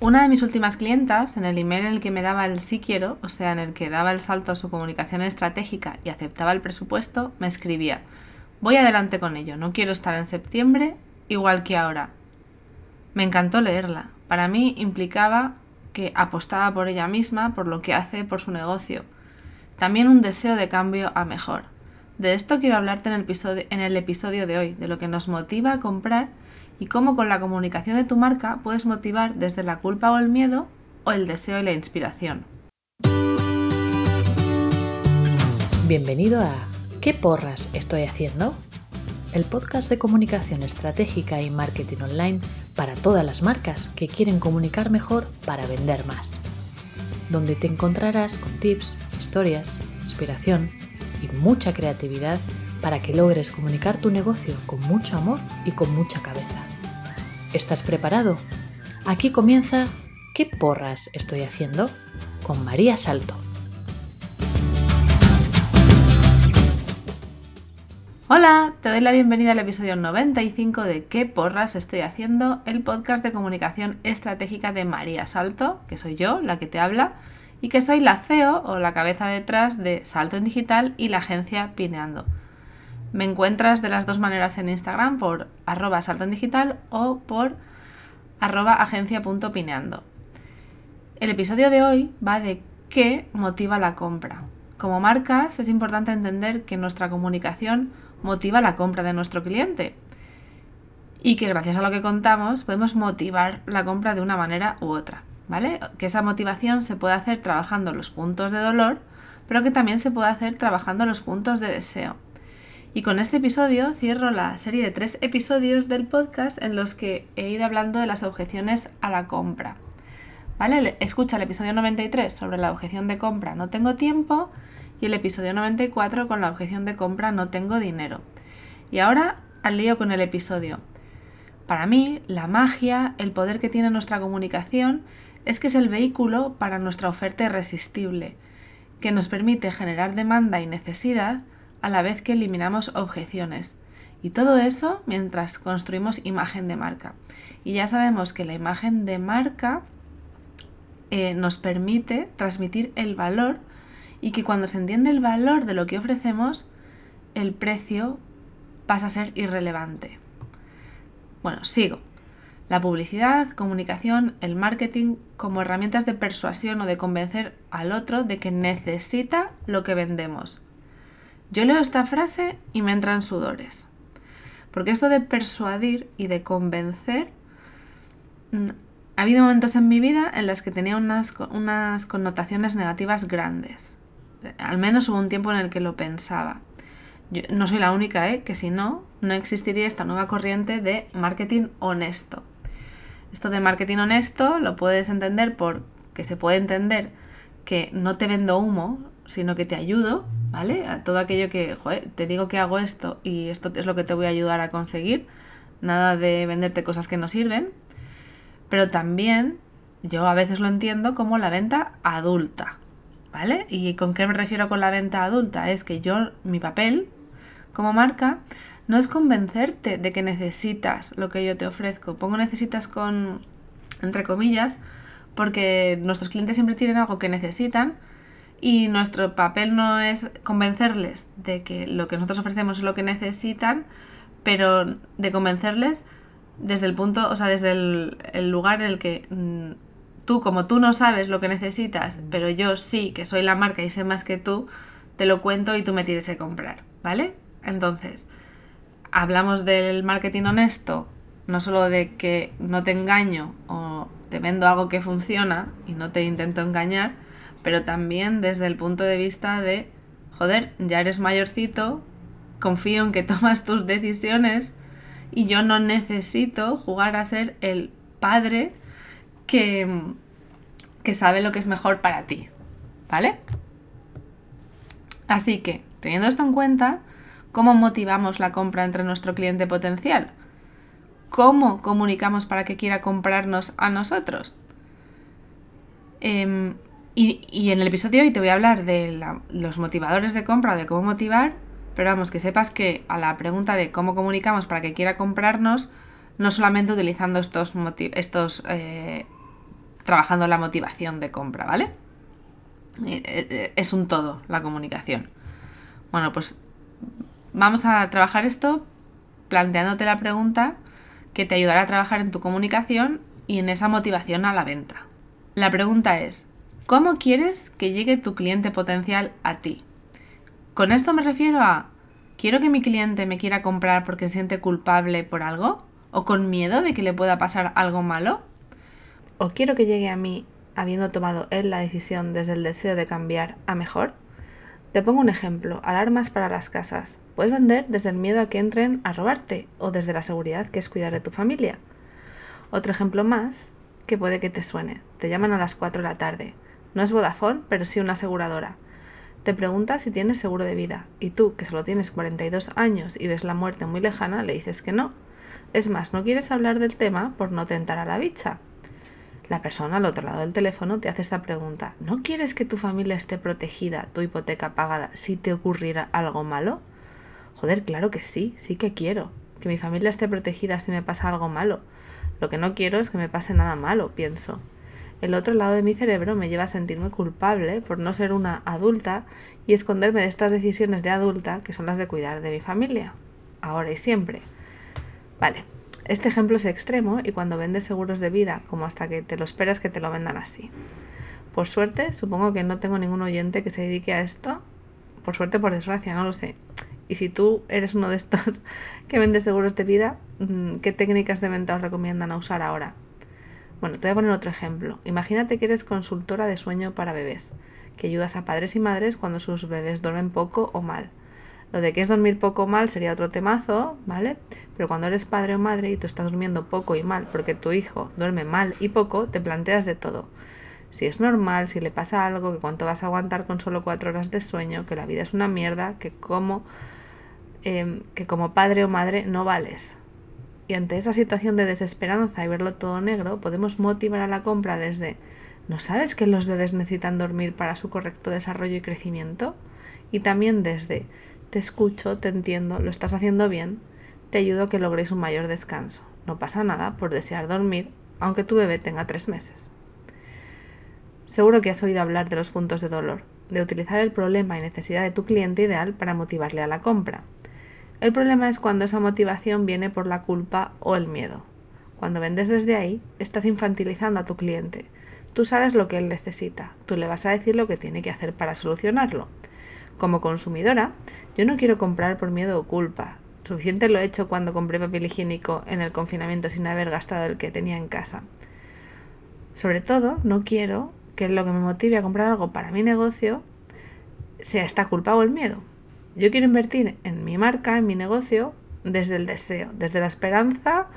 Una de mis últimas clientas, en el email en el que me daba el sí quiero, o sea, en el que daba el salto a su comunicación estratégica y aceptaba el presupuesto, me escribía, voy adelante con ello, no quiero estar en septiembre igual que ahora. Me encantó leerla. Para mí implicaba que apostaba por ella misma, por lo que hace, por su negocio. También un deseo de cambio a mejor. De esto quiero hablarte en el episodio, en el episodio de hoy, de lo que nos motiva a comprar y cómo con la comunicación de tu marca puedes motivar desde la culpa o el miedo o el deseo y la inspiración. Bienvenido a ¿Qué porras estoy haciendo? El podcast de comunicación estratégica y marketing online para todas las marcas que quieren comunicar mejor para vender más. Donde te encontrarás con tips, historias, inspiración y mucha creatividad para que logres comunicar tu negocio con mucho amor y con mucha cabeza. ¿Estás preparado? Aquí comienza ¿Qué porras estoy haciendo? con María Salto. Hola, te doy la bienvenida al episodio 95 de ¿Qué porras estoy haciendo? El podcast de comunicación estratégica de María Salto, que soy yo, la que te habla, y que soy la CEO o la cabeza detrás de Salto en Digital y la agencia Pineando. Me encuentras de las dos maneras en Instagram por arroba salto en digital o por arroba agencia.pineando. El episodio de hoy va de qué motiva la compra. Como marcas es importante entender que nuestra comunicación motiva la compra de nuestro cliente y que gracias a lo que contamos podemos motivar la compra de una manera u otra, ¿vale? Que esa motivación se puede hacer trabajando los puntos de dolor, pero que también se puede hacer trabajando los puntos de deseo. Y con este episodio cierro la serie de tres episodios del podcast en los que he ido hablando de las objeciones a la compra. ¿Vale? Escucha el episodio 93 sobre la objeción de compra no tengo tiempo y el episodio 94 con la objeción de compra no tengo dinero. Y ahora al lío con el episodio. Para mí, la magia, el poder que tiene nuestra comunicación, es que es el vehículo para nuestra oferta irresistible, que nos permite generar demanda y necesidad a la vez que eliminamos objeciones. Y todo eso mientras construimos imagen de marca. Y ya sabemos que la imagen de marca eh, nos permite transmitir el valor y que cuando se entiende el valor de lo que ofrecemos, el precio pasa a ser irrelevante. Bueno, sigo. La publicidad, comunicación, el marketing como herramientas de persuasión o de convencer al otro de que necesita lo que vendemos. Yo leo esta frase y me entran sudores. Porque esto de persuadir y de convencer, mm, ha habido momentos en mi vida en los que tenía unas, unas connotaciones negativas grandes. Al menos hubo un tiempo en el que lo pensaba. Yo no soy la única, ¿eh? que si no, no existiría esta nueva corriente de marketing honesto. Esto de marketing honesto lo puedes entender por que se puede entender que no te vendo humo, sino que te ayudo, ¿vale? A todo aquello que, te digo que hago esto y esto es lo que te voy a ayudar a conseguir. Nada de venderte cosas que no sirven. Pero también yo a veces lo entiendo como la venta adulta, ¿vale? ¿Y con qué me refiero con la venta adulta? Es que yo, mi papel como marca, no es convencerte de que necesitas lo que yo te ofrezco. Pongo necesitas con, entre comillas, porque nuestros clientes siempre tienen algo que necesitan y nuestro papel no es convencerles de que lo que nosotros ofrecemos es lo que necesitan, pero de convencerles desde el punto, o sea, desde el, lugar en el que mm, tú, como tú no sabes lo que necesitas, pero yo sí, que soy la marca y sé más que tú, te lo cuento y tú me tienes que comprar, ¿vale? Entonces, hablamos del marketing honesto, no solo de que no te engaño o te vendo algo que funciona y no te intento engañar, pero también desde el punto de vista de, joder, ya eres mayorcito, confío en que tomas tus decisiones y yo no necesito jugar a ser el padre que, que sabe lo que es mejor para ti, ¿vale? Así que, teniendo esto en cuenta, ¿cómo motivamos la compra entre nuestro cliente potencial? ¿Cómo comunicamos para que quiera comprarnos a nosotros? Eh, y, en el episodio de hoy te voy a hablar de los motivadores de compra, de cómo motivar, pero vamos, que sepas que a la pregunta de cómo comunicamos para que quiera comprarnos, no solamente utilizando estos, estos eh, trabajando la motivación de compra, ¿vale? Eh, eh, es un todo la comunicación. Bueno, pues vamos a trabajar esto planteándote la pregunta que te ayudará a trabajar en tu comunicación y en esa motivación a la venta. La pregunta es, ¿cómo quieres que llegue tu cliente potencial a ti? Con esto me refiero a, ¿quiero que mi cliente me quiera comprar porque siente culpable por algo? ¿O con miedo de que le pueda pasar algo malo? ¿O quiero que llegue a mí habiendo tomado él la decisión desde el deseo de cambiar a mejor? Te pongo un ejemplo, alarmas para las casas. Puedes vender desde el miedo a que entren a robarte o desde la seguridad que es cuidar de tu familia. Otro ejemplo más que puede que te suene. Te llaman a las 4 de la tarde. No es Vodafone, pero sí una aseguradora. Te pregunta si tienes seguro de vida y tú, que solo tienes 42 años y ves la muerte muy lejana, le dices que no. Es más, no quieres hablar del tema por no tentar a la bicha. La persona al otro lado del teléfono te hace esta pregunta. ¿No quieres que tu familia esté protegida, tu hipoteca pagada, si te ocurriera algo malo? Joder, claro que sí, sí que quiero. Que mi familia esté protegida si me pasa algo malo. Lo que no quiero es que me pase nada malo, pienso. El otro lado de mi cerebro me lleva a sentirme culpable por no ser una adulta y esconderme de estas decisiones de adulta que son las de cuidar de mi familia, ahora y siempre. Vale, este ejemplo es extremo y cuando vendes seguros de vida, como hasta que te lo esperas que te lo vendan así. Por suerte, supongo que no tengo ningún oyente que se dedique a esto. Por suerte, por desgracia, no lo sé. Y si tú eres uno de estos que vende seguros de vida, mm, ¿qué técnicas de venta os recomiendan a usar ahora? Bueno, te voy a poner otro ejemplo. Imagínate que eres consultora de sueño para bebés, que ayudas a padres y madres cuando sus bebés duermen poco o mal. Lo de que es dormir poco o mal sería otro temazo, ¿vale? Pero cuando eres padre o madre y tú estás durmiendo poco y mal porque tu hijo duerme mal y poco, te planteas de todo. Si es normal, si le pasa algo, que cuánto vas a aguantar con solo cuatro horas de sueño, que la vida es una mierda, que como, em, que como padre o madre no vales. Y ante esa situación de desesperanza y verlo todo negro, podemos motivar a la compra desde ¿No sabes que los bebés necesitan dormir para su correcto desarrollo y crecimiento? Y también desde te escucho, te entiendo, lo estás haciendo bien, te ayudo a que logres un mayor descanso. No pasa nada por desear dormir, aunque tu bebé tenga tres meses. Seguro que has oído hablar de los puntos de dolor, de utilizar el problema y necesidad de tu cliente ideal para motivarle a la compra. El problema es cuando esa motivación viene por la culpa o el miedo. Cuando vendes desde ahí, estás infantilizando a tu cliente. Tú sabes lo que él necesita, tú le vas a decir lo que tiene que hacer para solucionarlo. Como consumidora, yo no quiero comprar por miedo o culpa. Suficiente lo he hecho cuando compré papel higiénico en el confinamiento sin haber gastado el que tenía en casa. Sobre todo, no quiero que lo que me motive a comprar algo para mi negocio sea esta culpa o el miedo. Yo quiero invertir en mi marca, en mi negocio, desde el deseo, desde la esperanza,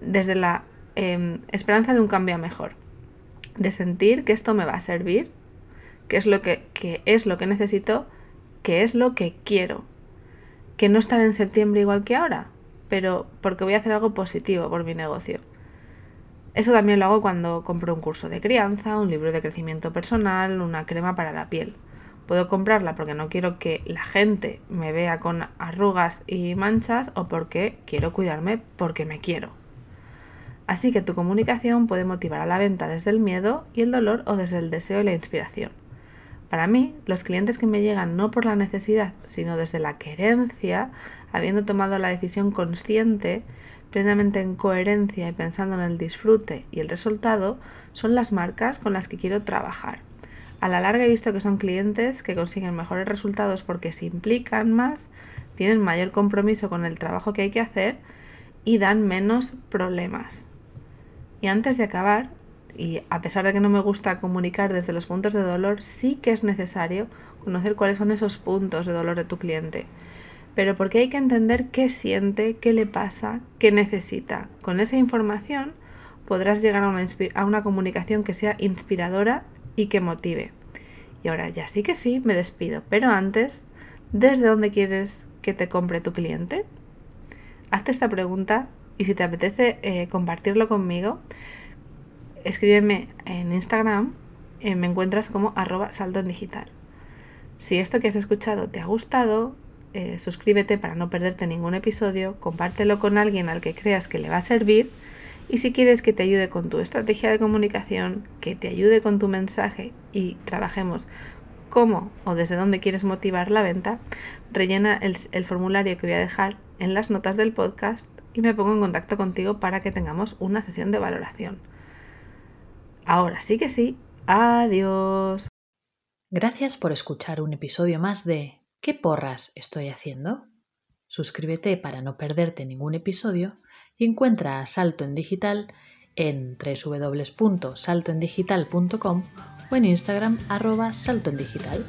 desde la em, esperanza de un cambio mejor, de sentir que esto me va a servir, que es lo que, que es lo que necesito, que es lo que quiero, que no estar en septiembre igual que ahora, pero porque voy a hacer algo positivo por mi negocio. Eso también lo hago cuando compro un curso de crianza, un libro de crecimiento personal, una crema para la piel. Puedo comprarla porque no quiero que la gente me vea con arrugas y manchas o porque quiero cuidarme porque me quiero. Así que tu comunicación puede motivar a la venta desde el miedo y el dolor o desde el deseo y la inspiración. Para mí, los clientes que me llegan no por la necesidad, sino desde la querencia, habiendo tomado la decisión consciente, plenamente en coherencia y pensando en el disfrute y el resultado, son las marcas con las que quiero trabajar. A la larga he visto que son clientes que consiguen mejores resultados porque se implican más, tienen mayor compromiso con el trabajo que hay que hacer y dan menos problemas. Y antes de acabar, y a pesar de que no me gusta comunicar desde los puntos de dolor, sí que es necesario conocer cuáles son esos puntos de dolor de tu cliente. Pero porque hay que entender qué siente, qué le pasa, qué necesita. Con esa información podrás llegar a una, comunicación que sea inspiradora y que motive. Y ahora ya sí que sí, me despido. Pero antes, ¿desde dónde quieres que te compre tu cliente? Hazte esta pregunta y si te apetece eh, compartirlo conmigo, escríbeme en Instagram, eh, me encuentras como arroba salto en digital. Si esto que has escuchado te ha gustado, eh, suscríbete para no perderte ningún episodio, compártelo con alguien al que creas que le va a servir Y si quieres que te ayude con tu estrategia de comunicación, que te ayude con tu mensaje y trabajemos cómo o desde dónde quieres motivar la venta, rellena el, el formulario que voy a dejar en las notas del podcast y me pongo en contacto contigo para que tengamos una sesión de valoración. Ahora sí que sí, adiós. Gracias por escuchar un episodio más de ¿Qué porras estoy haciendo? Suscríbete para no perderte ningún episodio encuentra a Salto en Digital en www.saltoendigital.com o en Instagram arroba saltoendigital.